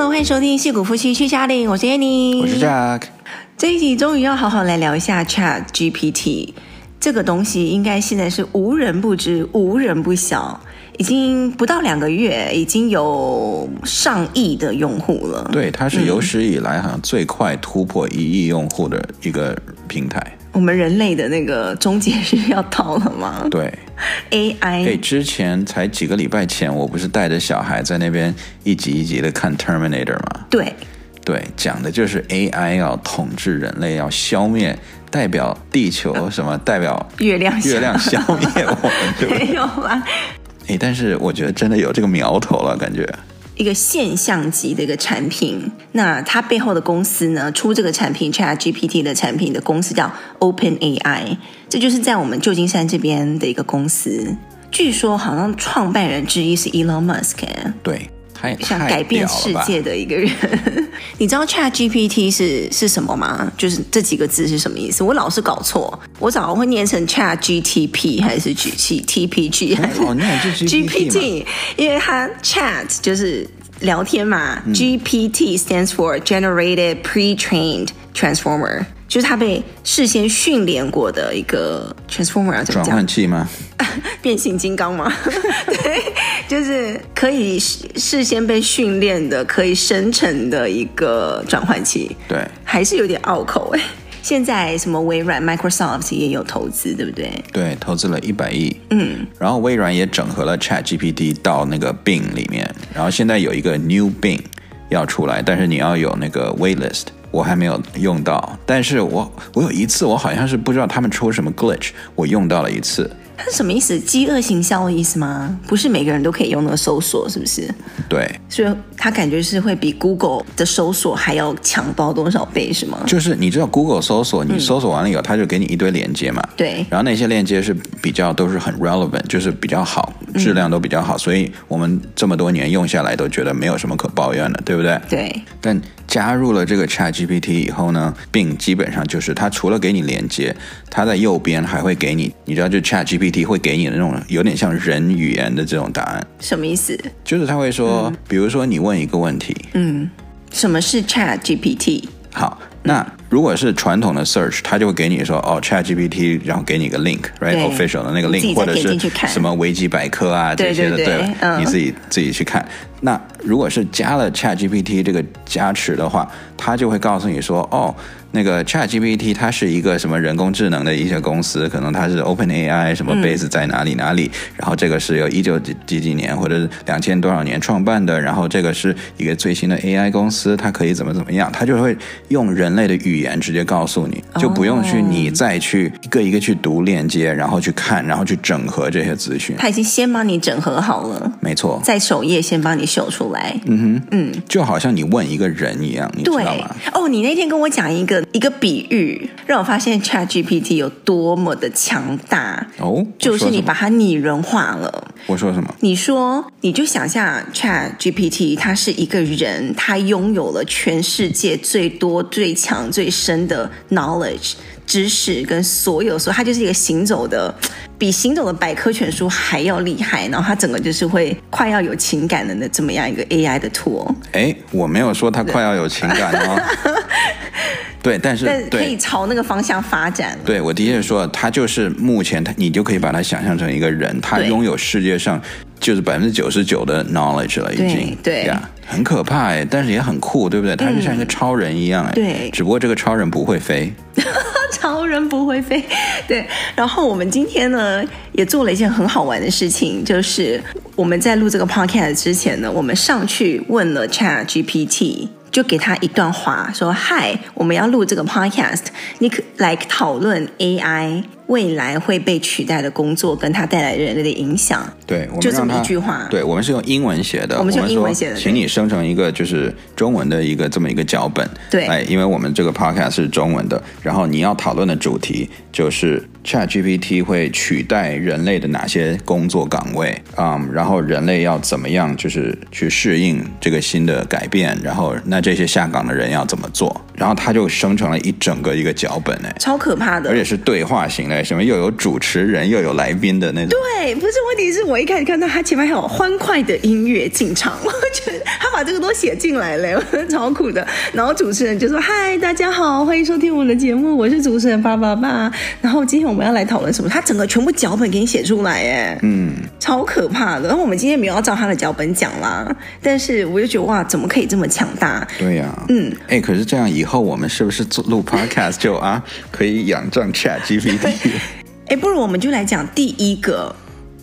Hello，欢迎收听《戏骨夫妻去家里》，我是 Annie，我是 Jack。这一集终于要好好来聊一下 Chat GPT 这个东西，应该现在是无人不知、无人不晓。已经不到两个月，已经有上亿的用户了。对，它是有史以来好像最快突破一亿用户的一个平台。我们人类的那个终结日要到了吗？对，AI。对，之前才几个礼拜前，我不是带着小孩在那边一集一集的看 Terminator 吗？对，对，讲的就是 AI 要统治人类，要消灭代表地球什么，代表月亮，月亮消灭我们？没有吧。哎，但是我觉得真的有这个苗头了，感觉一个现象级的一个产品。那它背后的公司呢，出这个产品 ChatGPT 的产品的公司叫 OpenAI，这就是在我们旧金山这边的一个公司。据说好像创办人之一是 Elon Musk。对。想改变世界的一个人，你知道 Chat GPT 是是什么吗？就是这几个字是什么意思？我老是搞错，我早上会念成 Chat GTP 还是 G T P G 还是 GPT？因为它 Chat 就是聊天嘛，嗯，GPT stands for Generated Pre-trained Transformer。就是他被事先训练过的一个 transformer 要怎么讲？转换器吗？变形金刚吗？对，就是可以事先被训练的，可以生成的一个转换器。对，还是有点拗口哎。现在什么微软、Microsoft 也有投资，对不对？对，投资了一百亿。嗯，然后微软也整合了 ChatGPT 到那个 Bing 里面，然后现在有一个 New Bing 要出来，但是你要有那个 Waitlist。我还没有用到，但是我我有一次，我好像是不知道他们出什么 glitch，我用到了一次。它是什么意思？饥饿行销的意思吗？不是每个人都可以用那个搜索，是不是？对，所以它感觉是会比 Google 的搜索还要强到多少倍，是吗？就是你知道 Google 搜索，你搜索完了以后，它就给你一堆链接嘛。对。然后那些链接是比较都是很 relevant，就是比较好，质量都比较好，所以我们这么多年用下来都觉得没有什么可抱怨的，对不对？对。但加入了这个 ChatGPT 以后呢，并基本上就是它除了给你连接，它在右边还会给你，你知道就 ChatGPT。会给你的那种有点像人语言的这种答案，什么意思？就是他会说，嗯、比如说你问一个问题，嗯，什么是 Chat GPT？好，那如果是传统的 search，它就会给你说哦，Chat GPT，然后给你一个 link，right，official 的那个 link，或者是什么维基百科啊这些的，对，吧，嗯、你自己自己去看。那如果是加了 Chat GPT 这个加持的话，它就会告诉你说哦。那个 ChatGPT 它是一个什么人工智能的一些公司，可能它是 OpenAI 什么 base 在哪里哪里，嗯、然后这个是由一九几几几年或者两千多少年创办的，然后这个是一个最新的 AI 公司，它可以怎么怎么样，它就会用人类的语言直接告诉你，就不用去你再去一个一个去读链接，然后去看，然后去整合这些资讯。它已经先帮你整合好了，没错，在首页先帮你秀出来。嗯哼，嗯，就好像你问一个人一样，你知道吗？哦，你那天跟我讲一个。一个比喻让我发现 ChatGPT 有多么的强大哦，就是你把它拟人化了。我说什么？你说你就想象 ChatGPT，它是一个人，他拥有了全世界最多、最强、最深的 knowledge 知识跟所有，所以他就是一个行走的，比行走的百科全书还要厉害。然后它整个就是会快要有情感的那这么样一个 AI 的 tool。哎，我没有说他快要有情感哦。对，但是但可以朝那个方向发展。对，我的确说，他就是目前他，你就可以把他想象成一个人，他拥有世界上就是百分之九十九的 knowledge 了，已经对呀，yeah, 很可怕哎，但是也很酷，对不对？他就像一个超人一样哎，对，只不过这个超人不会飞，超人不会飞，对。然后我们今天呢也做了一件很好玩的事情，就是我们在录这个 podcast 之前呢，我们上去问了 Chat GPT。就给他一段话，说：“嗨，我们要录这个 podcast，你可来讨论 AI。”未来会被取代的工作，跟它带来人类的影响，对，我们就这么一句话。对，我们是用英文写的，我们是用英文写的，请你生成一个就是中文的一个这么一个脚本。对，哎，因为我们这个 podcast 是中文的，然后你要讨论的主题就是 ChatGPT 会取代人类的哪些工作岗位啊？Um, 然后人类要怎么样就是去适应这个新的改变？然后那这些下岗的人要怎么做？然后他就生成了一整个一个脚本哎，超可怕的，而且是对话型的，什么又有主持人又有来宾的那种。对，不是问题是我一开始看到他前面还有欢快的音乐进场，我觉得他把这个都写进来了，我觉得超酷的。然后主持人就说：“嗨，大家好，欢迎收听我们的节目，我是主持人爸爸爸。然后今天我们要来讨论什么？他整个全部脚本给你写出来，哎，嗯，超可怕的。然后我们今天没有要照他的脚本讲啦，但是我就觉得哇，怎么可以这么强大？对呀、啊，嗯，哎，可是这样以后我们是不是做录 podcast 就啊可以仰仗 Chat GPT？哎，不如我们就来讲第一个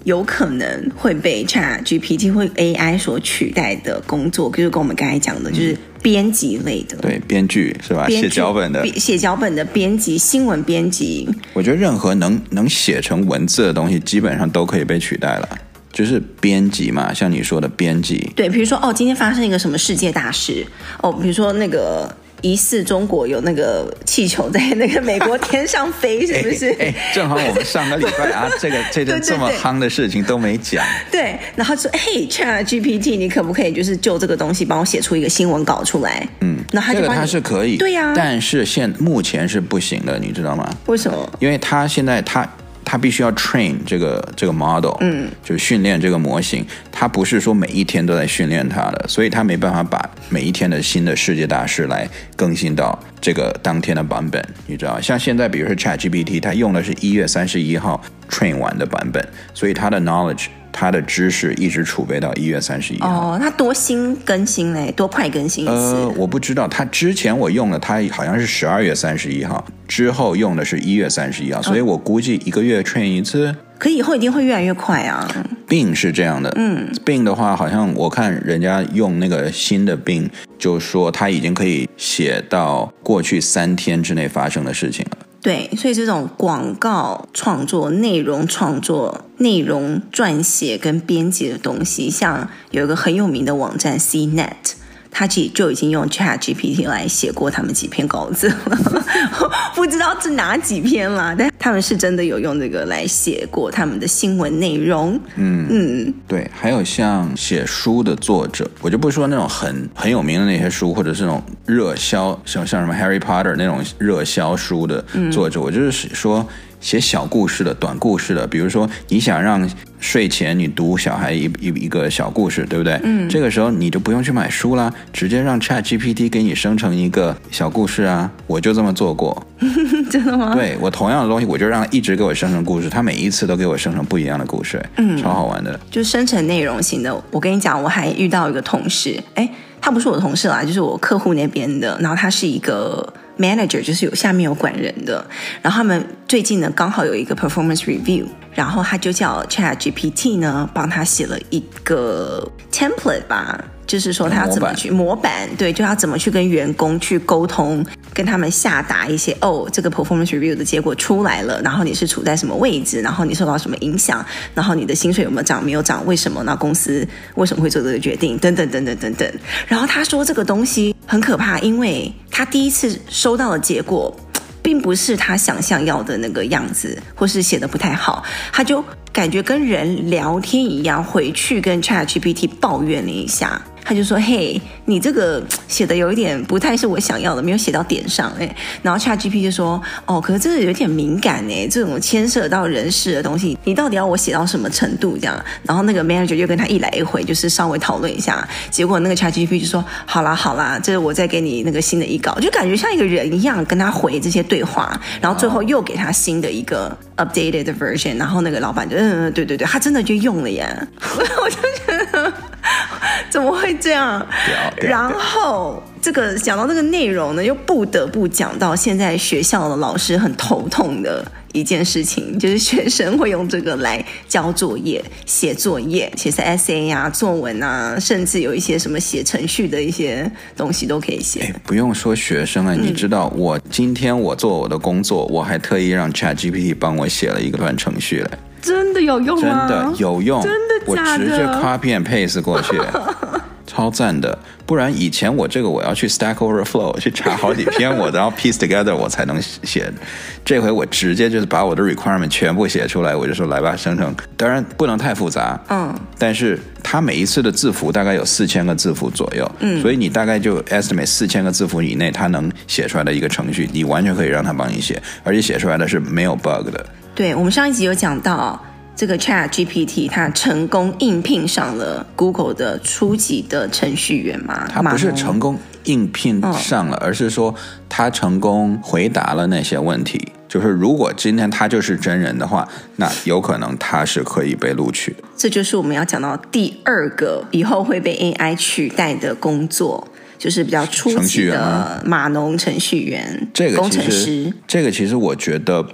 有可能会被 Chat GPT 或 AI 所取代的工作，就是跟我们刚才讲的，就是编辑类的，对，编剧是吧？写脚本的，写脚本的编辑，新闻编辑。我觉得任何能能写成文字的东西，基本上都可以被取代了。就是编辑嘛，像你说的编辑，对，比如说哦，今天发生一个什么世界大事哦，比如说那个。疑似中国有那个气球在那个美国天上飞，是不是？哎，正好我们上个礼拜啊，这个这个这么夯的事情都没讲。对，然后说，嘿，Chat GPT，你可不可以就是就这个东西帮我写出一个新闻稿出来？嗯，那这个他是可以，对呀、啊，但是现目前是不行的，你知道吗？为什么？因为他现在他。他必须要 train 这个这个 model，嗯，就是训练这个模型。他不是说每一天都在训练它的，所以他没办法把每一天的新的世界大事来更新到这个当天的版本。你知道，像现在比如说 ChatGPT，它用的是一月三十一号 train 完的版本，所以它的 knowledge。他的知识一直储备到一月三十一号。哦，他多新更新嘞？多快更新一次？呃，我不知道。他之前我用了，他好像是十二月三十一号，之后用的是一月三十一号，所以我估计一个月 train 一次。可以以后一定会越来越快啊。Bing 是这样的，嗯，Bing 的话，好像我看人家用那个新的 Bing，就说他已经可以写到过去三天之内发生的事情了。对，所以这种广告创作、内容创作、内容撰写跟编辑的东西，像有一个很有名的网站 CNET。他其实就已经用 Chat GPT 来写过他们几篇稿子了，不知道是哪几篇啦，但他们是真的有用这个来写过他们的新闻内容。嗯嗯，对，还有像写书的作者，我就不说那种很很有名的那些书，或者是那种热销，像像什么 Harry Potter 那种热销书的作者，嗯、我就是说。写小故事的、短故事的，比如说你想让睡前你读小孩一一一个小故事，对不对？嗯，这个时候你就不用去买书啦，直接让 Chat GPT 给你生成一个小故事啊！我就这么做过，真的吗？对，我同样的东西，我就让它一直给我生成故事，它每一次都给我生成不一样的故事，嗯，超好玩的。就生成内容型的，我跟你讲，我还遇到一个同事，哎，他不是我的同事啦，就是我客户那边的，然后他是一个。Manager 就是有下面有管人的，然后他们最近呢刚好有一个 performance review，然后他就叫 ChatGPT 呢帮他写了一个 template 吧。就是说他要怎么去模板，模板，对，就要怎么去跟员工去沟通，跟他们下达一些哦，这个 performance review 的结果出来了，然后你是处在什么位置，然后你受到什么影响，然后你的薪水有没有涨，没有涨，为什么？那公司为什么会做这个决定？等等等等等等。然后他说这个东西很可怕，因为他第一次收到的结果，并不是他想象要的那个样子，或是写的不太好，他就感觉跟人聊天一样，回去跟 ChatGPT 抱怨了一下。他就说：“嘿，你这个写的有一点不太是我想要的，没有写到点上。”哎，然后 ChatGPT 就说：“哦，可是这个有点敏感哎，这种牵涉到人事的东西，你到底要我写到什么程度？这样？”然后那个 manager 就跟他一来一回，就是稍微讨论一下。结果那个 ChatGPT 就说：“好啦好啦，这是我再给你那个新的一稿，就感觉像一个人一样跟他回这些对话，然后最后又给他新的一个 updated version。然后那个老板就嗯，对对对，他真的就用了耶，我就觉得。” 怎么会这样？然后这个讲到这个内容呢，又不得不讲到现在学校的老师很头痛的一件事情，就是学生会用这个来交作业、写作业，写是 essay 啊、作文啊，甚至有一些什么写程序的一些东西都可以写。不用说学生啊，你知道我今天我做我的工作，我还特意让 ChatGPT 帮我写了一个段程序来。真的有用吗？真的有用，真的假的？我直接 copy and paste 过去。超赞的。不然以前我这个我要去 Stack Overflow 去查好几篇我，我然后 piece together 我才能写。这回我直接就是把我的 requirement 全部写出来，我就说来吧，生成。当然不能太复杂，嗯，但是它每一次的字符大概有四千个字符左右，嗯，所以你大概就 estimate 四千个字符以内，它能写出来的一个程序，你完全可以让它帮你写，而且写出来的是没有 bug 的。对，我们上一集有讲到。这个 Chat GPT 它成功应聘上了 Google 的初级的程序员吗？它不是成功应聘上了，而是说它成功回答了那些问题。就是如果今天他就是真人的话，那有可能他是可以被录取。这就是我们要讲到第二个以后会被 AI 取代的工作，就是比较初级的码农程序员、这个工程师。这个其实我觉得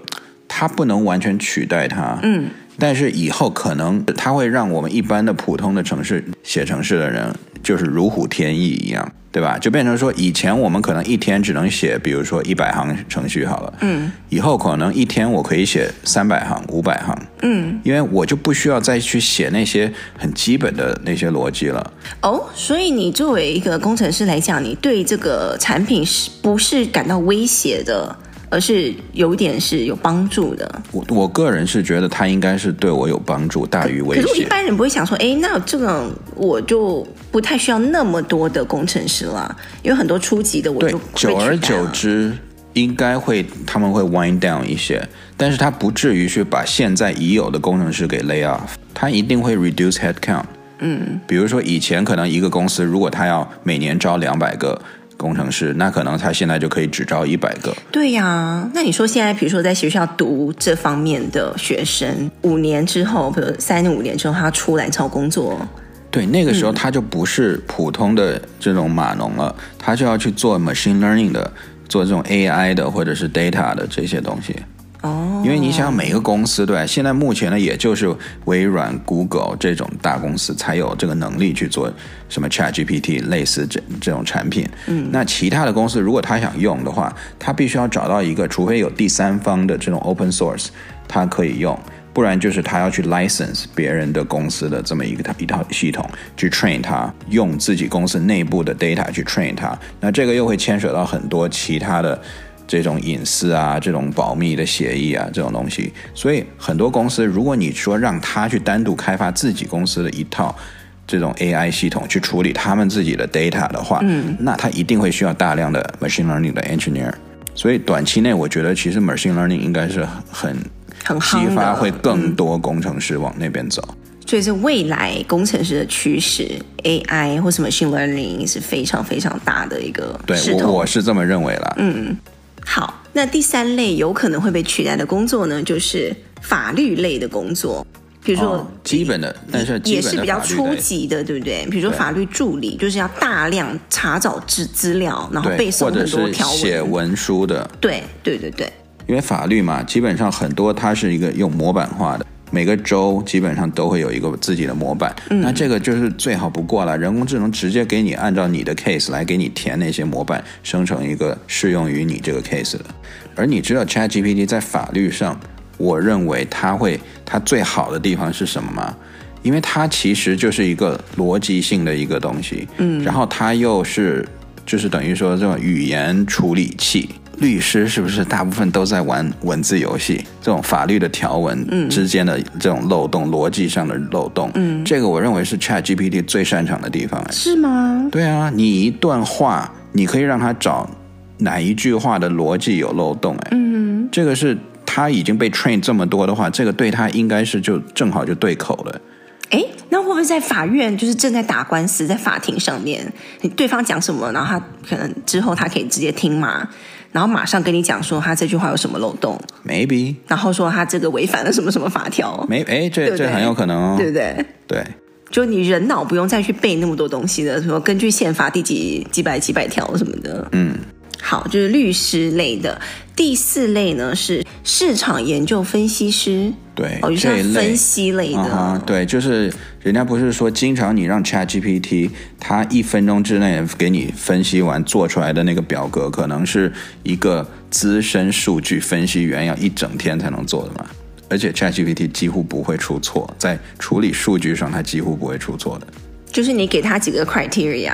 他不能完全取代它。嗯。但是以后可能它会让我们一般的普通的城市写城市的人就是如虎添翼一样，对吧？就变成说以前我们可能一天只能写，比如说一百行程序好了，嗯，以后可能一天我可以写三百行、五百行，嗯，因为我就不需要再去写那些很基本的那些逻辑了。哦，所以你作为一个工程师来讲，你对这个产品是不是感到威胁的？而是有一点是有帮助的。我我个人是觉得他应该是对我有帮助大于威胁。可是我一般人不会想说，哎，那这个我就不太需要那么多的工程师了，因为很多初级的我就久而久之应该会他们会 wind down 一些，但是他不至于去把现在已有的工程师给 lay off，他一定会 reduce head count。嗯，比如说以前可能一个公司如果他要每年招两百个。工程师，那可能他现在就可以只招一百个。对呀、啊，那你说现在，比如说在学校读这方面的学生，五年之后，比如三五年之后，他出来找工作，对，那个时候他就不是普通的这种码农了，嗯、他就要去做 machine learning 的，做这种 AI 的或者是 data 的这些东西。哦，因为你想每个公司对，现在目前呢，也就是微软、Google 这种大公司才有这个能力去做什么 ChatGPT 类似这这种产品。嗯，那其他的公司如果他想用的话，他必须要找到一个，除非有第三方的这种 open source，他可以用，不然就是他要去 license 别人的公司的这么一个一套系统去 train 它，用自己公司内部的 data 去 train 它，那这个又会牵扯到很多其他的。这种隐私啊，这种保密的协议啊，这种东西，所以很多公司，如果你说让他去单独开发自己公司的一套这种 AI 系统去处理他们自己的 data 的话，嗯，那他一定会需要大量的 machine learning 的 engineer。所以短期内，我觉得其实 machine learning 应该是很很激发，会更多工程师往那边走。所以是未来工程师的趋势，AI 或什么 machine learning 是非常非常大的一个。对，我我是这么认为了。嗯。好，那第三类有可能会被取代的工作呢，就是法律类的工作，比如说、哦、基本的，但是也是比较初级的，对不对？比如说法律助理，就是要大量查找资资料，然后背诵很多条文，写文书的。对对对对，因为法律嘛，基本上很多它是一个用模板化的。每个州基本上都会有一个自己的模板，嗯，那这个就是最好不过了。人工智能直接给你按照你的 case 来给你填那些模板，生成一个适用于你这个 case 的。而你知道 ChatGPT 在法律上，我认为它会它最好的地方是什么吗？因为它其实就是一个逻辑性的一个东西，嗯，然后它又是就是等于说这种语言处理器。律师是不是大部分都在玩文字游戏？这种法律的条文之间的这种漏洞，嗯、逻辑上的漏洞，嗯，这个我认为是 ChatGPT 最擅长的地方。是吗？对啊，你一段话，你可以让他找哪一句话的逻辑有漏洞？哎，嗯，这个是他已经被 train 这么多的话，这个对他应该是就正好就对口了。哎，那会不会在法院，就是正在打官司，在法庭上面，你对方讲什么，然后他可能之后他可以直接听吗？然后马上跟你讲说他这句话有什么漏洞，maybe，然后说他这个违反了什么什么法条，没，哎，这这很有可能哦，对不对？对，就你人脑不用再去背那么多东西的，说根据宪法第几几百几百条什么的，嗯。好，就是律师类的。第四类呢是市场研究分析师，对，哦，就是分析类的。Uh-huh, 对，就是人家不是说，经常你让 ChatGPT，它一分钟之内给你分析完做出来的那个表格，可能是一个资深数据分析员要一整天才能做的嘛。而且 ChatGPT 几乎不会出错，在处理数据上，它几乎不会出错的。就是你给他几个 criteria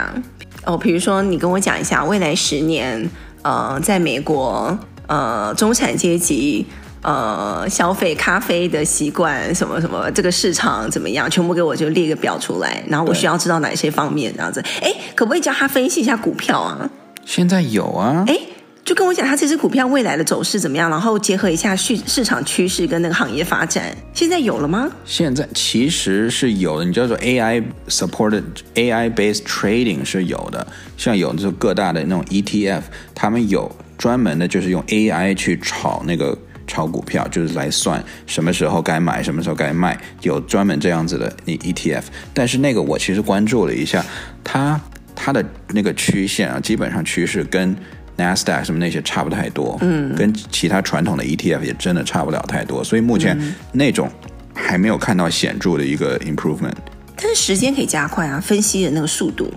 哦，比如说你跟我讲一下未来十年，呃，在美国，呃，中产阶级。呃，消费咖啡的习惯什么什么，这个市场怎么样？全部给我就列个表出来，然后我需要知道哪些方面这样子。哎，可不可以叫他分析一下股票啊？现在有啊。哎，就跟我讲他这只股票未来的走势怎么样，然后结合一下市市场趋势跟那个行业发展，现在有了吗？现在其实是有的，你叫做 AI supported AI based trading 是有的，像有的各大的那种 ETF，他们有专门的，就是用 AI 去炒那个。炒股票就是来算什么时候该买，什么时候该卖，有专门这样子的你 ETF。但是那个我其实关注了一下，它它的那个曲线啊，基本上趋势跟 NASDAQ 什么那些差不太多，嗯，跟其他传统的 ETF 也真的差不了太多。所以目前那种还没有看到显著的一个 improvement。但是时间可以加快啊，分析的那个速度。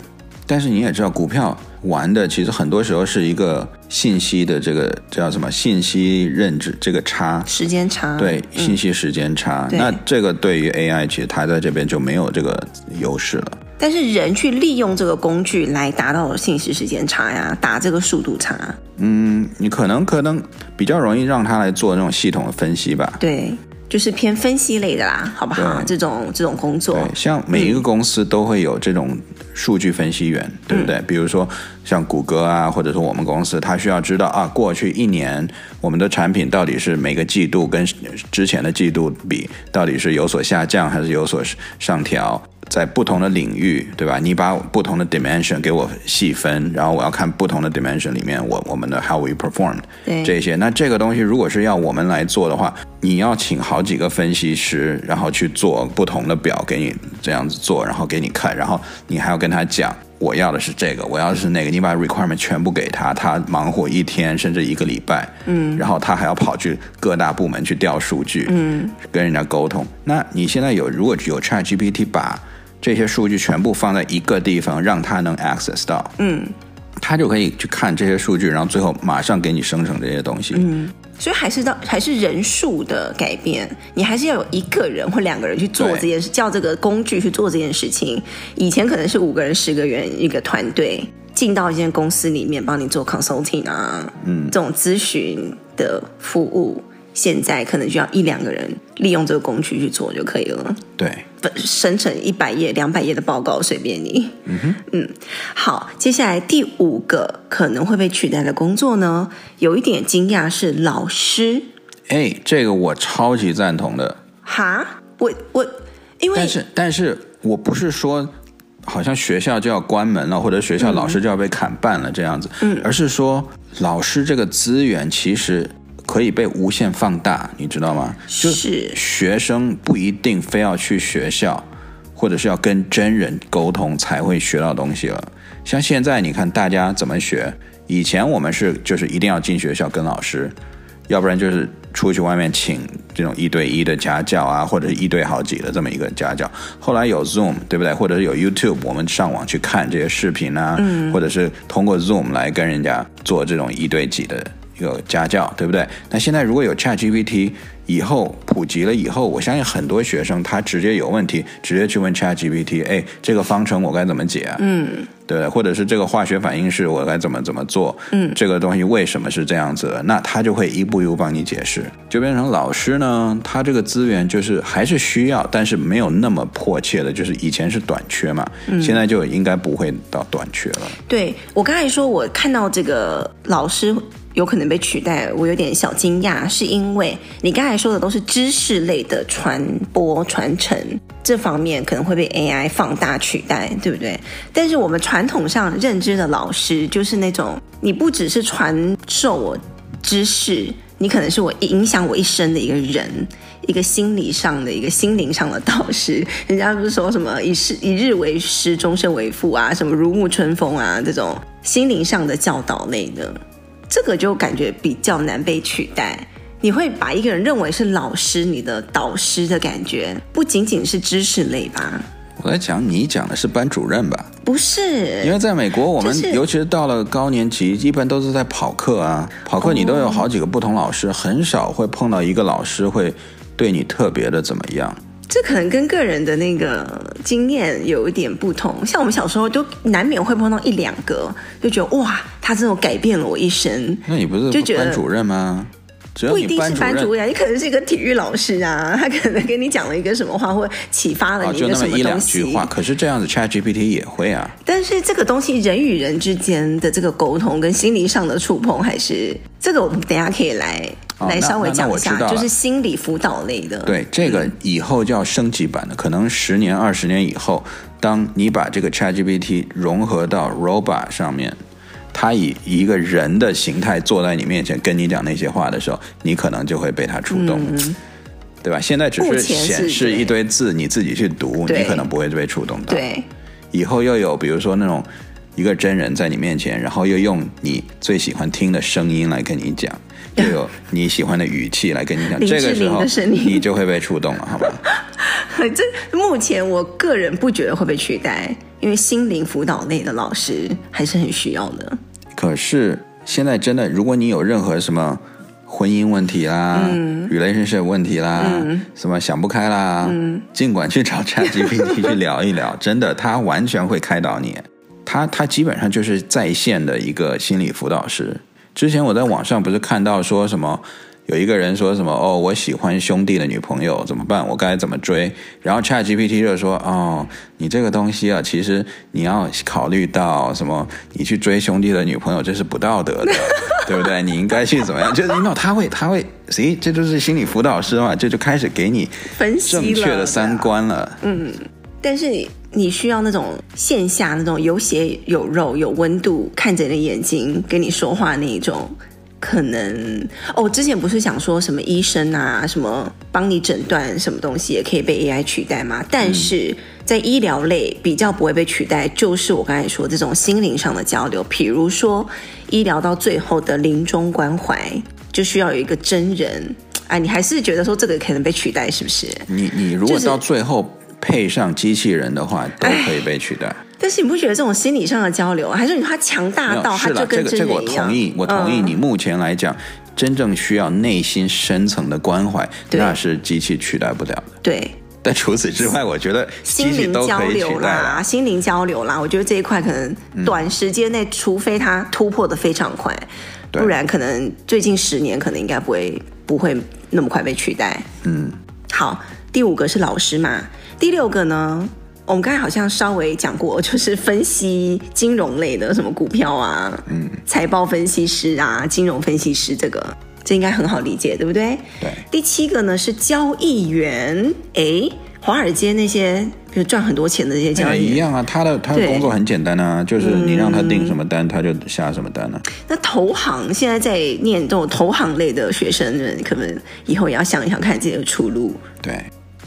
但是你也知道，股票玩的其实很多时候是一个信息的这个叫什么信息认知这个差时间差，对，信息时间差。嗯、那这个对于 AI 其实它在这边就没有这个优势了。但是人去利用这个工具来达到信息时间差呀，打这个速度差。嗯，你可能可能比较容易让他来做那种系统的分析吧。对。就是偏分析类的啦，好不好？这种这种工作，对，像每一个公司都会有这种数据分析员，嗯、对不对？比如说像谷歌啊，或者说我们公司，他需要知道啊，过去一年我们的产品到底是每个季度跟之前的季度比，到底是有所下降还是有所上调。在不同的领域，对吧？你把不同的 dimension 给我细分，然后我要看不同的 dimension 里面，我我们的 how we perform 这些。那这个东西如果是要我们来做的话，你要请好几个分析师，然后去做不同的表给你这样子做，然后给你看，然后你还要跟他讲，我要的是这个，我要的是那个。你把 requirement 全部给他，他忙活一天甚至一个礼拜，嗯，然后他还要跑去各大部门去调数据，嗯，跟人家沟通。那你现在有如果有 ChatGPT 把这些数据全部放在一个地方，让他能 access 到，嗯，他就可以去看这些数据，然后最后马上给你生成这些东西。嗯，所以还是到还是人数的改变，你还是要有一个人或两个人去做这件事，叫这个工具去做这件事情。以前可能是五个人、十个人一个团队进到一间公司里面帮你做 consulting 啊，嗯，这种咨询的服务。现在可能就要一两个人利用这个工具去做就可以了。对，生成一百页、两百页的报告随便你。嗯哼，嗯，好，接下来第五个可能会被取代的工作呢，有一点惊讶是老师。哎，这个我超级赞同的。哈，我我因为但是但是我不是说好像学校就要关门了，或者学校老师就要被砍半了这样子，嗯，而是说老师这个资源其实。可以被无限放大，你知道吗？就是学生不一定非要去学校，或者是要跟真人沟通才会学到东西了。像现在你看大家怎么学？以前我们是就是一定要进学校跟老师，要不然就是出去外面请这种一对一的家教啊，或者是一对好几的这么一个家教。后来有 Zoom，对不对？或者是有 YouTube，我们上网去看这些视频啊，嗯，或者是通过 Zoom 来跟人家做这种一对几的。有家教，对不对？那现在如果有 ChatGPT，以后普及了以后，我相信很多学生他直接有问题，直接去问 ChatGPT，哎，这个方程我该怎么解啊？嗯，对不对？或者是这个化学反应式我该怎么怎么做？嗯，这个东西为什么是这样子的？那他就会一步一步帮你解释，就变成老师呢，他这个资源就是还是需要，但是没有那么迫切的，就是以前是短缺嘛，嗯，现在就应该不会到短缺了。对，我刚才说，我看到这个老师。有可能被取代，我有点小惊讶，是因为你刚才说的都是知识类的传播传承这方面可能会被 AI 放大取代，对不对？但是我们传统上认知的老师，就是那种你不只是传授我知识，你可能是我影响我一生的一个人，一个心理上的一个心灵上的导师。人家不是说什么一世一日为师，终身为父啊，什么如沐春风啊，这种心灵上的教导类的。这个就感觉比较难被取代。你会把一个人认为是老师，你的导师的感觉，不仅仅是知识类吧？我在讲，你讲的是班主任吧？不是，因为在美国，我们、就是、尤其是到了高年级，一般都是在跑课啊，跑课你都有好几个不同老师，很少会碰到一个老师会对你特别的怎么样。这可能跟个人的那个经验有一点不同。像我们小时候都难免会碰到一两个，就觉得哇，他这种改变了我一生。那你不是班主任吗？不一定是班主任，你可能是一个体育老师啊，他 可能跟你讲了一个什么话，或启发了你一个什么东西。哦，就那么一两句话。可是这样子，ChatGPT 也会啊。但是这个东西，人与人之间的这个沟通跟心理上的触碰，还是这个，我们等下可以来、哦、来稍微讲一下，就是心理辅导类的。对，这个以后就要升级版的，可能十年、二十年以后，当你把这个 ChatGPT 融合到 Robot 上面。它以一个人的形态坐在你面前跟你讲那些话的时候，你可能就会被它触动，嗯、对吧？现在只是显示一堆字，你自己去读，你可能不会被触动到。对，以后又有比如说那种一个真人在你面前，然后又用你最喜欢听的声音来跟你讲，又有你喜欢的语气来跟你讲，这个时候你就会被触动了，好吧？这目前我个人不觉得会被取代。因为心灵辅导类的老师还是很需要的。可是现在真的，如果你有任何什么婚姻问题啦、嗯、relationship 问题啦、嗯、什么想不开啦，嗯、尽管去找 ChatGPT 去聊一聊，真的，他完全会开导你。他他基本上就是在线的一个心理辅导师。之前我在网上不是看到说什么？有一个人说什么哦，我喜欢兄弟的女朋友怎么办？我该怎么追？然后 ChatGPT 就说哦，你这个东西啊，其实你要考虑到什么？你去追兄弟的女朋友这是不道德的，对不对？你应该去怎么样？就是因为他会他会，咦，这就是心理辅导师嘛，这就开始给你正确的三观了。了嗯，但是你需要那种线下那种有血有肉、有温度，看着你的眼睛跟你说话那一种。可能哦，之前不是想说什么医生啊，什么帮你诊断什么东西也可以被 AI 取代吗？但是在医疗类比较不会被取代，就是我刚才说这种心灵上的交流，比如说医疗到最后的临终关怀，就需要有一个真人。哎，你还是觉得说这个可能被取代，是不是？你你如果到最后配上机器人的话，都可以被取代。但是你不觉得这种心理上的交流，还是你他强大到他就跟真人一样？这个这个我同意，我同意。你目前来讲，嗯、真正需要内心深层的关怀，那是机器取代不了的。对。但除此之外，我觉得心灵交流啦，心灵交流啦，我觉得这一块可能短时间内，嗯、除非它突破的非常快，不然可能最近十年可能应该不会不会那么快被取代。嗯。好，第五个是老师嘛，第六个呢？我们刚才好像稍微讲过，就是分析金融类的，什么股票啊，嗯，财报分析师啊，金融分析师，这个这应该很好理解，对不对？对。第七个呢是交易员，哎，华尔街那些比如赚很多钱的这些交易员一样啊，他的他的工作很简单啊，就是你让他订什么单，嗯、他就下什么单啊。那投行现在在念这种投行类的学生们，可能以后也要想一想看自己的出路。对。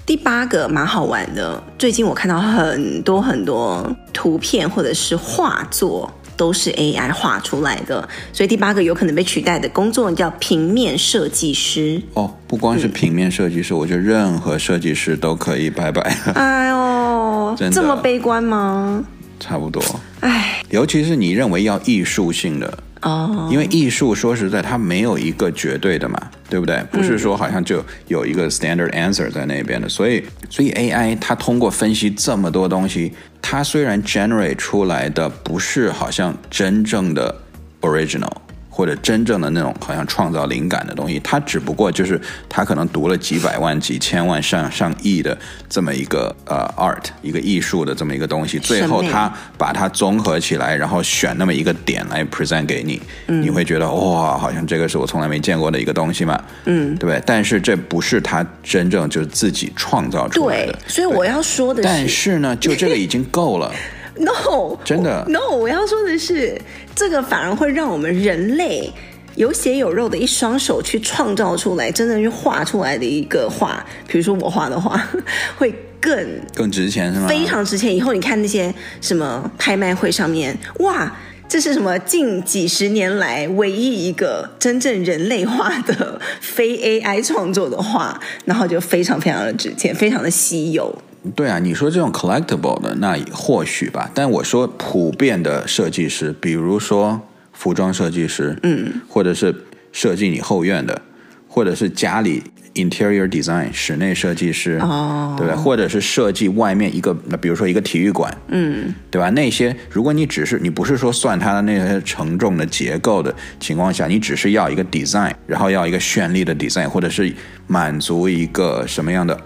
第八个蛮好玩的，最近我看到很多很多图片或者是画作都是 AI 画出来的，所以第八个有可能被取代的工作叫平面设计师。哦，不光是平面设计师，嗯、我觉得任何设计师都可以拜拜。哎呦，这么悲观吗？差不多。哎，尤其是你认为要艺术性的。哦，因为艺术说实在，它没有一个绝对的嘛，对不对？不是说好像就有一个 standard answer 在那边的，所以，所以 AI 它通过分析这么多东西，它虽然 generate 出来的不是好像真正的 original。或者真正的那种好像创造灵感的东西，他只不过就是他可能读了几百万、几千万、上上亿的这么一个呃 art 一个艺术的这么一个东西，最后他把它综合起来，然后选那么一个点来 present 给你，嗯、你会觉得哇，好像这个是我从来没见过的一个东西嘛，嗯，对不对？但是这不是他真正就是自己创造出来的，对，所以我要说的是，但是呢，就这个已经够了。No，真的 No，我要说的是，这个反而会让我们人类有血有肉的一双手去创造出来，真的去画出来的一个画，比如说我画的画，会更更值钱是吗？非常值钱。以后你看那些什么拍卖会上面，哇，这是什么近几十年来唯一一个真正人类画的 非 AI 创作的画，然后就非常非常的值钱，非常的稀有。对啊，你说这种 collectible 的，那或许吧。但我说普遍的设计师，比如说服装设计师，嗯，或者是设计你后院的，或者是家里 interior design 室内设计师，哦，对吧？或者是设计外面一个，那比如说一个体育馆，嗯，对吧？那些如果你只是你不是说算它的那些承重的结构的情况下，你只是要一个 design，然后要一个绚丽的 design，或者是满足一个什么样的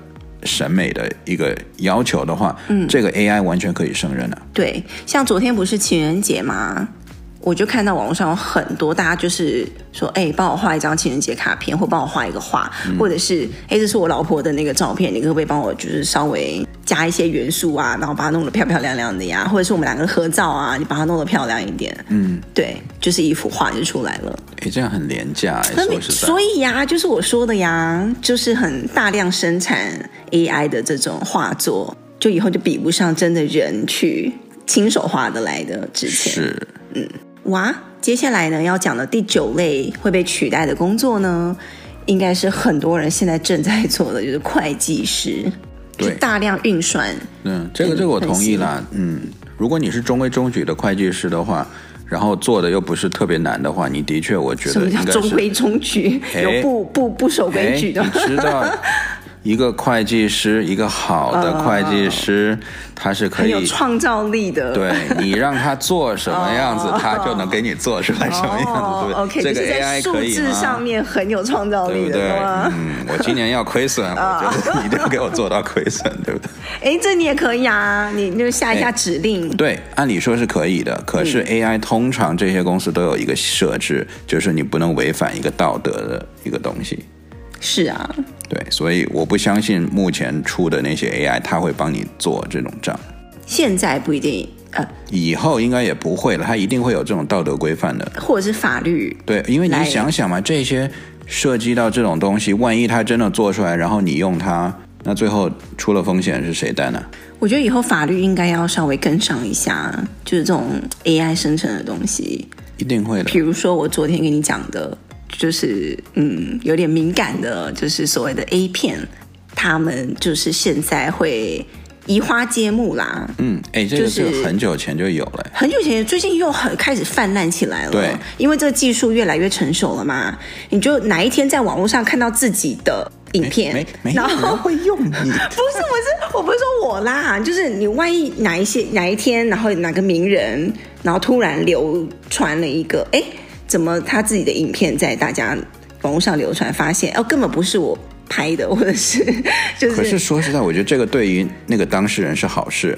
审美的一个要求的话，嗯，这个 AI 完全可以胜任的。对，像昨天不是情人节吗？我就看到网络上有很多大家就是说，哎，帮我画一张情人节卡片，或帮我画一个画，嗯、或者是，哎，这是我老婆的那个照片，你可不可以帮我就是稍微加一些元素啊，然后把它弄得漂漂亮亮的呀？或者是我们两个合照啊，你把它弄得漂亮一点。嗯，对，就是一幅画就出来了。哎，这样很廉价，所以呀，就是我说的呀，就是很大量生产 AI 的这种画作，就以后就比不上真的人去亲手画的来的值钱。是，嗯。哇，接下来呢要讲的第九类会被取代的工作呢，应该是很多人现在正在做的，就是会计师，对，大量运算。嗯，这个这个我同意啦。嗯，如果你是中规中矩的会计师的话，然后做的又不是特别难的话，你的确我觉得。什么叫中规中矩？有不不不守规矩的？你知道。一个会计师，一个好的会计师，呃、他是可以有创造力的。对，你让他做什么样子，呃、他就能给你做出来什么样子，呃、对不对？这个 AI 可以？数字上面很有创造力的，对不对？嗯，我今年要亏损，呃、我觉得你一定要给我做到亏损，对不对？哎，这你也可以啊，你就下一下指令。对，按理说是可以的，可是 AI 通常这些公司都有一个设置，就是你不能违反一个道德的一个东西。是啊。对，所以我不相信目前出的那些 AI，它会帮你做这种账。现在不一定，呃，以后应该也不会了，它一定会有这种道德规范的，或者是法律。对，因为你想想嘛，这些涉及到这种东西，万一它真的做出来，然后你用它，那最后出了风险是谁担呢？我觉得以后法律应该要稍微跟上一下，就是这种 AI 生成的东西，一定会的。比如说我昨天跟你讲的。就是嗯，有点敏感的，就是所谓的 A 片，他们就是现在会移花接木啦。嗯，哎，这个是很久前就有了，很久前，最近又很开始泛滥起来了。对，因为这个技术越来越成熟了嘛，你就哪一天在网络上看到自己的影片，然后会用你？不是，不是，我不是说我啦，就是你万一哪一些哪一天，然后哪个名人，然后突然流传了一个，哎。怎么他自己的影片在大家网络上流传，发现哦，根本不是我拍的，或者是就是。可是说实在，我觉得这个对于那个当事人是好事，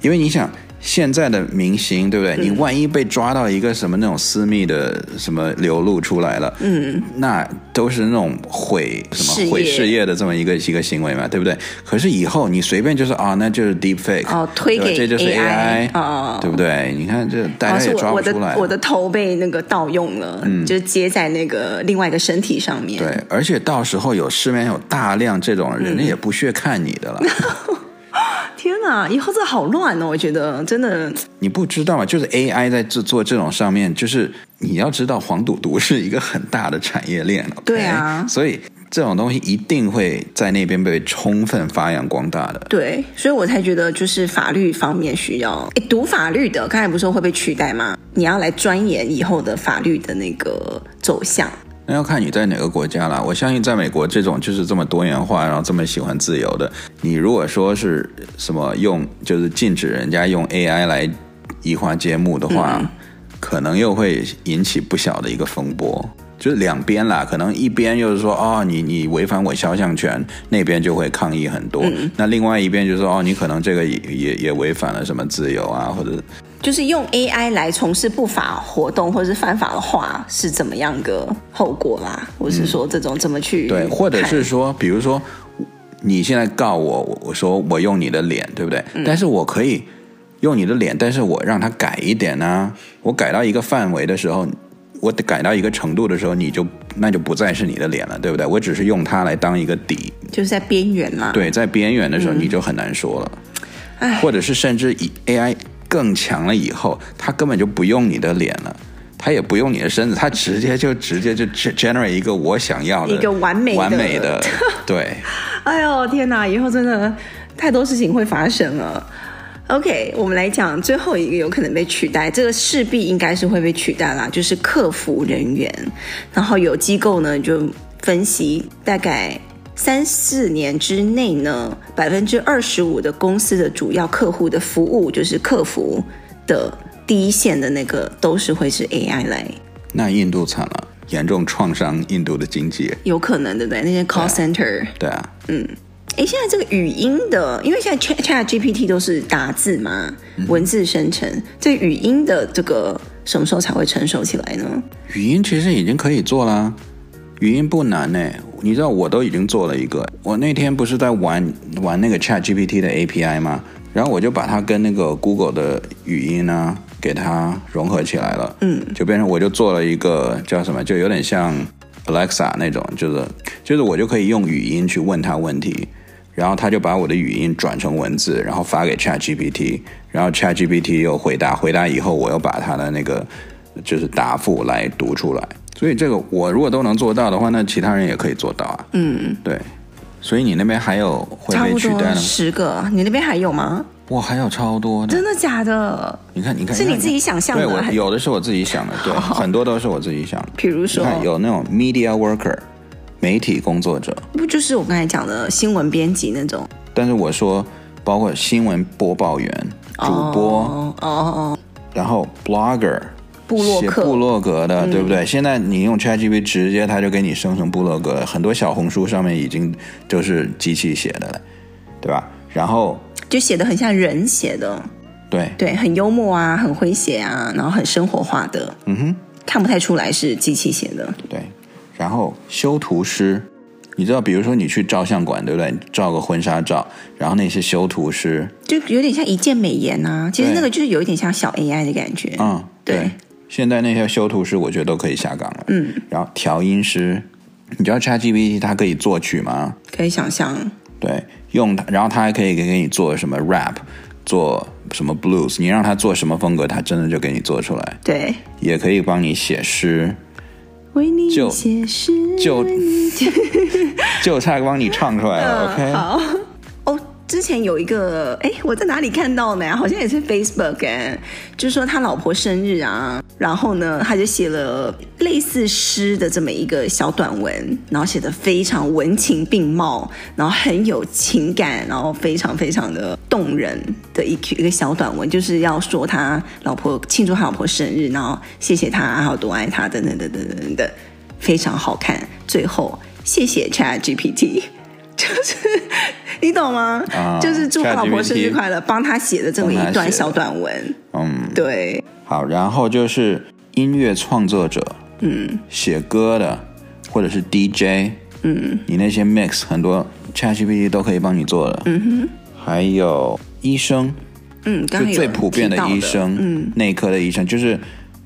因为你想。现在的明星，对不对？嗯、你万一被抓到一个什么那种私密的什么流露出来了，嗯，那都是那种毁什么毁事业的这么一个一个行为嘛，对不对？可是以后你随便就是啊、哦，那就是 deep fake 哦，推给这就是 AI 哦，对不对？你看这大家也抓不出来，哦、我，我的我的头被那个盗用了，嗯，就接在那个另外一个身体上面。对，而且到时候有市面有大量这种人，家、嗯、也不屑看你的了。天哪，以后这好乱哦！我觉得真的，你不知道吗？就是 AI 在制作这种上面，就是你要知道，黄赌毒是一个很大的产业链。Okay? 对啊，所以这种东西一定会在那边被充分发扬光大的。对，所以我才觉得就是法律方面需要。诶，读法律的刚才不是说会被取代吗？你要来钻研以后的法律的那个走向。那要看你在哪个国家了。我相信在美国这种就是这么多元化，然后这么喜欢自由的，你如果说是什么用就是禁止人家用 AI 来移花接木的话，嗯、可能又会引起不小的一个风波。就是两边啦，可能一边又是说哦，你你违反我肖像权，那边就会抗议很多。嗯、那另外一边就是说哦，你可能这个也也也违反了什么自由啊，或者就是用 AI 来从事不法活动或者是犯法的话，是怎么样个后果啦？我是说这种怎么去、嗯、对，或者是说，比如说你现在告我，我说我用你的脸，对不对？嗯、但是我可以用你的脸，但是我让它改一点呢、啊，我改到一个范围的时候。我得改到一个程度的时候，你就那就不再是你的脸了，对不对？我只是用它来当一个底，就是在边缘嘛。对，在边缘的时候你就很难说了，嗯、或者是甚至以 AI 更强了以后，它根本就不用你的脸了，他也不用你的身子，他直接就直接就 generate 一个我想要的一个完美的完美的，对。哎呦天哪，以后真的太多事情会发生了。OK，我们来讲最后一个有可能被取代，这个势必应该是会被取代啦，就是客服人员。然后有机构呢就分析，大概三四年之内呢，百分之二十五的公司的主要客户的服务，就是客服的第一线的那个，都是会是 AI 来。那印度惨了，严重创伤印度的经济。有可能对不对？那些 call center。对啊。嗯。哎，现在这个语音的，因为现在 Chat Chat GPT 都是打字嘛，文字生成，这语音的这个什么时候才会成熟起来呢？语音其实已经可以做啦，语音不难呢。你知道我都已经做了一个，我那天不是在玩玩那个 Chat GPT 的 API 吗？然后我就把它跟那个 Google 的语音呢，给它融合起来了，嗯，就变成我就做了一个叫什么，就有点像 Alexa 那种，就是就是我就可以用语音去问他问题。然后他就把我的语音转成文字，然后发给 ChatGPT，然后 ChatGPT 又回答，回答以后我又把他的那个就是答复来读出来。所以这个我如果都能做到的话，那其他人也可以做到啊。嗯，对。所以你那边还有会被取代吗？十个，你那边还有吗？哇，还有超多的。真的假的？你看，你看，是你自己想象的？对，我有的是我自己想的，对，很多都是我自己想的。比如说，有那种 media worker。媒体工作者不就是我刚才讲的新闻编辑那种？但是我说，包括新闻播报员、主播哦哦哦，然后 blogger 部落客、写部落格的，嗯、对不对？现在你用 ChatGPT 直接，它就给你生成部落格，很多小红书上面已经就是机器写的了，对吧？然后就写的很像人写的，对对，很幽默啊，很诙谐啊，然后很生活化的，嗯哼，看不太出来是机器写的，对。然后修图师，你知道，比如说你去照相馆，对不对？照个婚纱照，然后那些修图师就有点像一键美颜啊。其实那个就是有一点像小 AI 的感觉。嗯，对。对现在那些修图师，我觉得都可以下岗了。嗯。然后调音师，你知道 ChatGPT 它可以作曲吗？可以想象。对，用它，然后它还可以给给你做什么 rap，做什么 blues，你让它做什么风格，它真的就给你做出来。对。也可以帮你写诗。为你写诗，就就 就差帮你唱出来了。嗯、OK，好。之前有一个，哎，我在哪里看到呢？好像也是 Facebook，哎，就是说他老婆生日啊，然后呢，他就写了类似诗的这么一个小短文，然后写的非常文情并茂，然后很有情感，然后非常非常的动人的一一个小短文，就是要说他老婆庆祝他老婆生日，然后谢谢他还有多爱他等等等等等等，非常好看。最后谢谢 Chat GPT。就是你懂吗？嗯、就是祝他老婆生日快乐，帮他写的这么一段小短文。嗯，对。好，然后就是音乐创作者，嗯，写歌的，或者是 DJ，嗯，你那些 mix 很多 ChatGPT 都可以帮你做的。嗯哼。还有医生，嗯，刚刚就最普遍的医生，嗯，内科的医生，就是。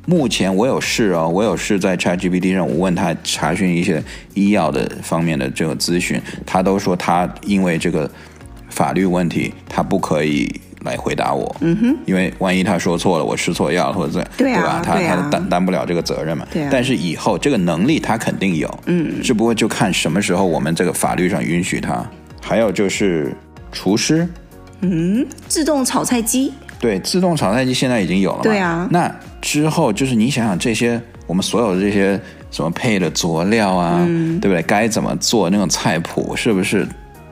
目前我有试哦，我有试在 ChatGPT 上，我问他查询一些医药的方面的这个咨询，他都说他因为这个法律问题，他不可以来回答我。嗯哼，因为万一他说错了，我吃错药了或者怎样，对啊，对吧？他啊，他担担不了这个责任嘛。对啊。但是以后这个能力他肯定有，嗯，只不过就看什么时候我们这个法律上允许他。还有就是厨师，嗯，自动炒菜机。对，自动炒菜机现在已经有了嘛。对啊。那之后就是你想想这些，我们所有的这些什么配的佐料啊，嗯、对不对？该怎么做那种菜谱，是不是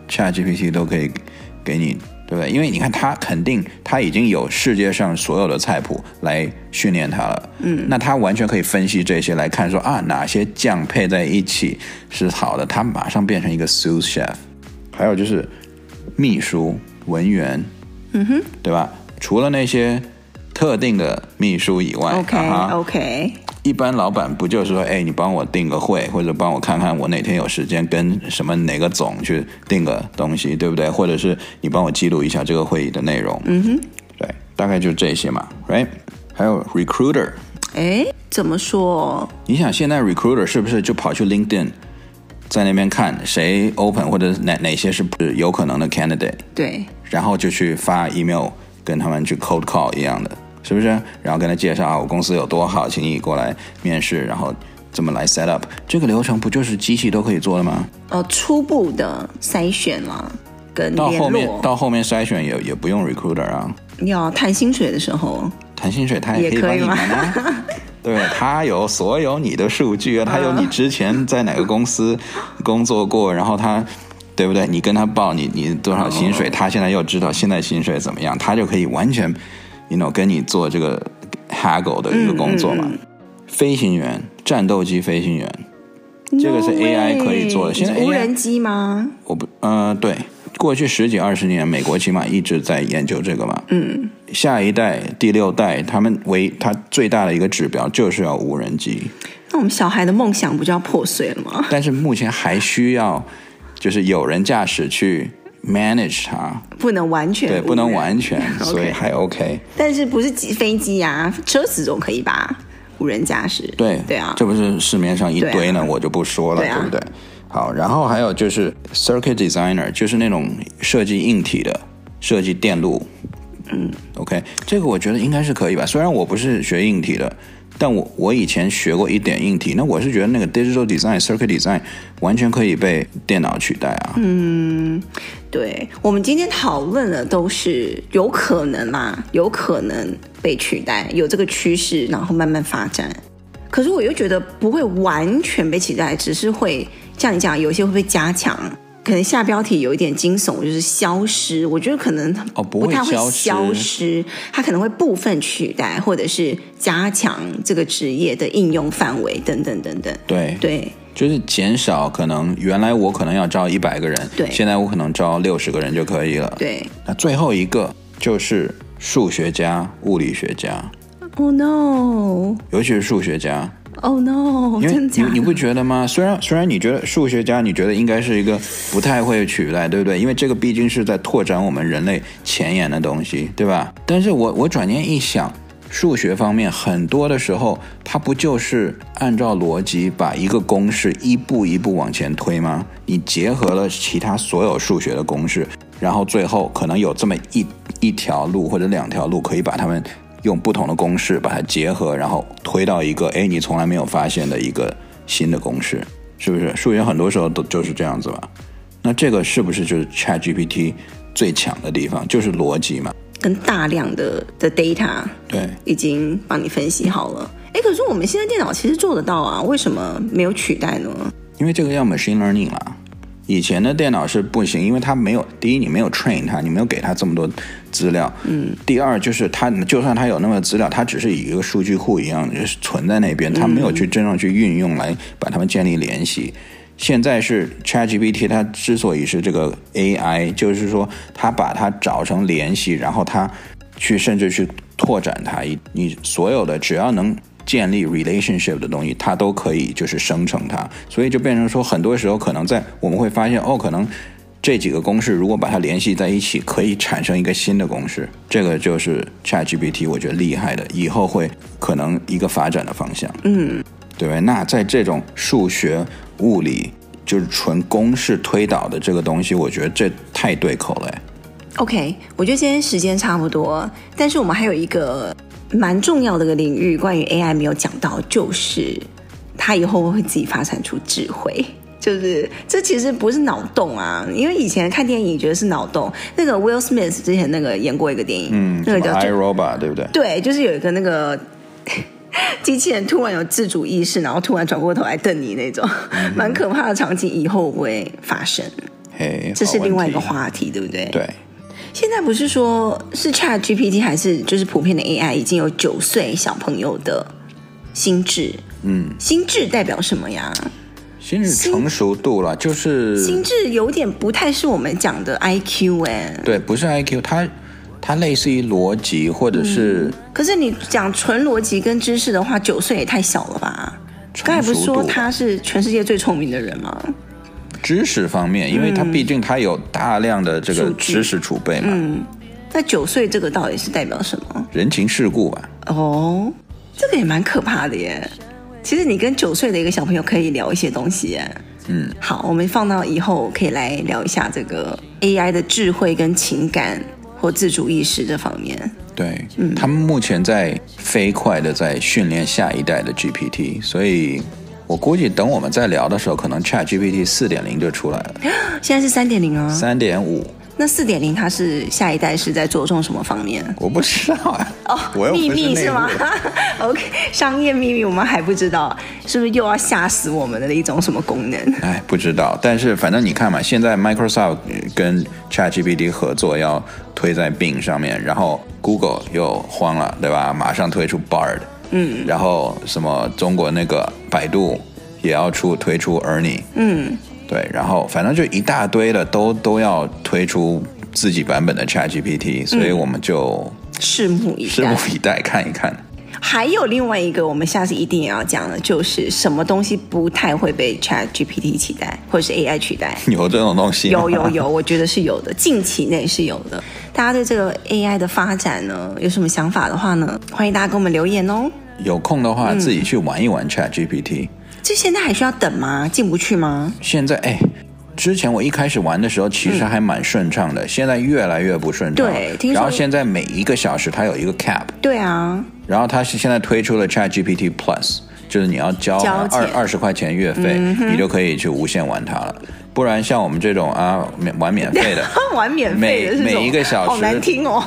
ChatGPT 都可以给你，对不对？因为你看它肯定它已经有世界上所有的菜谱来训练它了。嗯。那它完全可以分析这些来看说啊，哪些酱配在一起是好的，它马上变成一个 sous chef。还有就是秘书、文员，嗯哼，对吧？除了那些特定的秘书以外，OK OK，一般老板不就是说，哎，你帮我定个会，或者帮我看看我哪天有时间跟什么哪个总去定个东西，对不对？或者是你帮我记录一下这个会议的内容，嗯哼，对，大概就这些嘛，right？还有 recruiter，哎，怎么说？你想现在 recruiter 是不是就跑去 LinkedIn，在那边看谁 open 或者哪哪些是不是有可能的 candidate？对，然后就去发 email。跟他们去 cold call 一样的，是不是？然后跟他介绍啊，我公司有多好，请你过来面试，然后怎么来 set up？这个流程不就是机器都可以做的吗？呃，初步的筛选了，跟到后面到后面筛选也也不用 recruiter 啊。要谈薪水的时候，谈薪水他也可以帮你谈啊。对，他有所有你的数据啊，他有你之前在哪个公司工作过，然后他。对不对？你跟他报你你多少薪水，oh. 他现在又知道现在薪水怎么样，他就可以完全，you know，跟你做这个 haggle 的一个工作嘛。嗯嗯嗯、飞行员，战斗机飞行员这个是 AI 可以做的。现在无人机吗？我不，呃，对，过去十几二十年，美国起码一直在研究这个嘛。嗯。下一代第六代，他们为他最大的一个指标就是要无人机。那我们小孩的梦想不就要破碎了吗？但是目前还需要。就是有人驾驶去 manage 它，不能完全对，不能完全，所以还 OK。但是不是机飞机啊，车子总可以吧？无人驾驶，对对啊，这不是市面上一堆呢，我就不说了，对不对？好，然后还有就是 circuit designer，就是那种设计硬体的，设计电路。嗯，OK，这个我觉得应该是可以吧。虽然我不是学硬体的。但我我以前学过一点硬体，那我是觉得那个 digital design、circuit design 完全可以被电脑取代啊。嗯，对，我们今天讨论的都是有可能啦，有可能被取代，有这个趋势，然后慢慢发展。可是我又觉得不会完全被取代，只是会像你讲，有些会被加强。可能下标题有一点惊悚，就是消失。我觉得可能哦，不太会消失，它可能会部分取代，或者是加强这个职业的应用范围等等等等。对对，就是减少可能原来我可能要招一百个人，对，现在我可能招六十个人就可以了。对，那最后一个就是数学家、物理学家。Oh no！尤其是数学家。Oh no！因为真假？你你不觉得吗？虽然虽然你觉得数学家，你觉得应该是一个不太会取代，对不对？因为这个毕竟是在拓展我们人类前沿的东西，对吧？但是我我转念一想，数学方面很多的时候，它不就是按照逻辑把一个公式一步一步往前推吗？你结合了其他所有数学的公式，然后最后可能有这么一一条路或者两条路可以把它们。用不同的公式把它结合，然后推到一个哎，你从来没有发现的一个新的公式，是不是？数学很多时候都就是这样子吧？那这个是不是就是 ChatGPT 最强的地方？就是逻辑嘛？跟大量的的 data 对，已经帮你分析好了。哎，可是我们现在电脑其实做得到啊，为什么没有取代呢？因为这个要 machine learning 啦。以前的电脑是不行，因为它没有第一，你没有 train 它，你没有给它这么多资料。嗯。第二就是它，就算它有那么多资料，它只是以一个数据库一样，就是存在那边，它没有去真正去运用来把它们建立联系。嗯。现在是 ChatGPT，它之所以是这个 AI，就是说它把它找成联系，然后它去甚至去拓展它，你所有的只要能。建立 relationship 的东西，它都可以就是生成它，所以就变成说，很多时候可能在我们会发现，哦，可能这几个公式如果把它联系在一起，可以产生一个新的公式。这个就是 ChatGPT，我觉得厉害的，以后会可能一个发展的方向。嗯，对吧？那在这种数学、物理就是纯公式推导的这个东西，我觉得这太对口了。OK，我觉得今天时间差不多，但是我们还有一个。蛮重要的一个领域，关于 AI 没有讲到，就是它以后会自己发展出智慧。就是这其实不是脑洞啊，因为以前看电影觉得是脑洞。那个 Will Smith 之前那个演过一个电影，嗯，那个叫 I Robot，对不对？对，就是有一个那个 机器人突然有自主意识，然后突然转过头来瞪你那种，嗯、蛮可怕的场景，以后会发生。嘿，这是另外一个话题，对不对？对。现在不是说是 Chat GPT 还是就是普遍的 AI 已经有九岁小朋友的心智，嗯，心智代表什么呀？心智成熟度了，就是心智有点不太是我们讲的 IQ 哎，对，不是 IQ，它它类似于逻辑或者是，嗯，可是你讲纯逻辑跟知识的话，九岁也太小了吧？刚才不是说他是全世界最聪明的人吗？知识方面，因为他毕竟他有大量的这个知识储备嘛。嗯，那九岁这个到底是代表什么？人情世故吧。哦，这个也蛮可怕的耶。其实你跟九岁的一个小朋友可以聊一些东西耶。嗯，好，我们放到以后可以来聊一下这个 AI 的智慧跟情感或自主意识这方面。对，嗯，他们目前在飞快的在训练下一代的 GPT，所以。我估计等我们再聊的时候，可能 ChatGPT 四点零就出来了。现在是三点零啊。三点五。那四点零它是下一代是在着重什么方面？我不知道啊。哦，秘密是吗？OK，商业秘密我们还不知道，是不是又要吓死我们的一种什么功能？哎，不知道。但是反正你看嘛，现在 Microsoft 跟 ChatGPT 合作要推在 Bing 上面，然后 Google 又慌了，对吧？马上推出 Bard。嗯。然后什么中国那个百度也要出推出 Ernie。嗯。对，然后反正就一大堆的都都要推出自己版本的 ChatGPT，所以我们就拭目以待，拭目以待看一看。还有另外一个，我们下次一定也要讲的，就是什么东西不太会被 ChatGPT 取代，或者是 AI 取代？有这种东西？有有有，我觉得是有的，近期内是有的。大家对这个 AI 的发展呢，有什么想法的话呢？欢迎大家给我们留言哦。有空的话，自己去玩一玩 ChatGPT。这现在还需要等吗？进不去吗？现在哎，之前我一开始玩的时候，其实还蛮顺畅的。嗯、现在越来越不顺畅。对。然后现在每一个小时它有一个 cap。对啊。然后它是现在推出了 ChatGPT Plus，就是你要交二二十块钱月费，嗯、你就可以去无限玩它了。不然像我们这种啊，免玩免费的，玩免费的，每每一个小时好难听哦。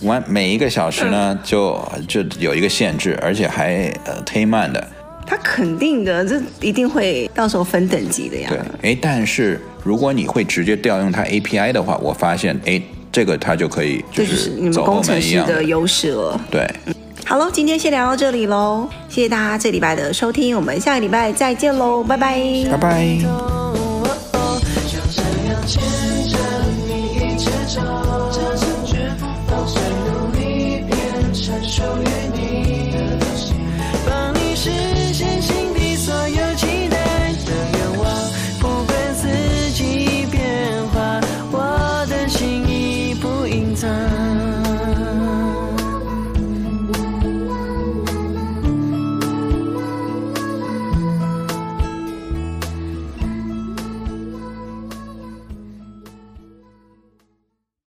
玩每一个小时呢，就就有一个限制，而且还呃忒慢的。他肯定的，这一定会到时候分等级的呀。对，哎，但是如果你会直接调用它 API 的话，我发现，哎，这个它就可以就是你们工程师的优势了。对，嗯，好喽，今天先聊到这里喽，谢谢大家这礼拜的收听，我们下个礼拜再见喽，拜拜，拜拜。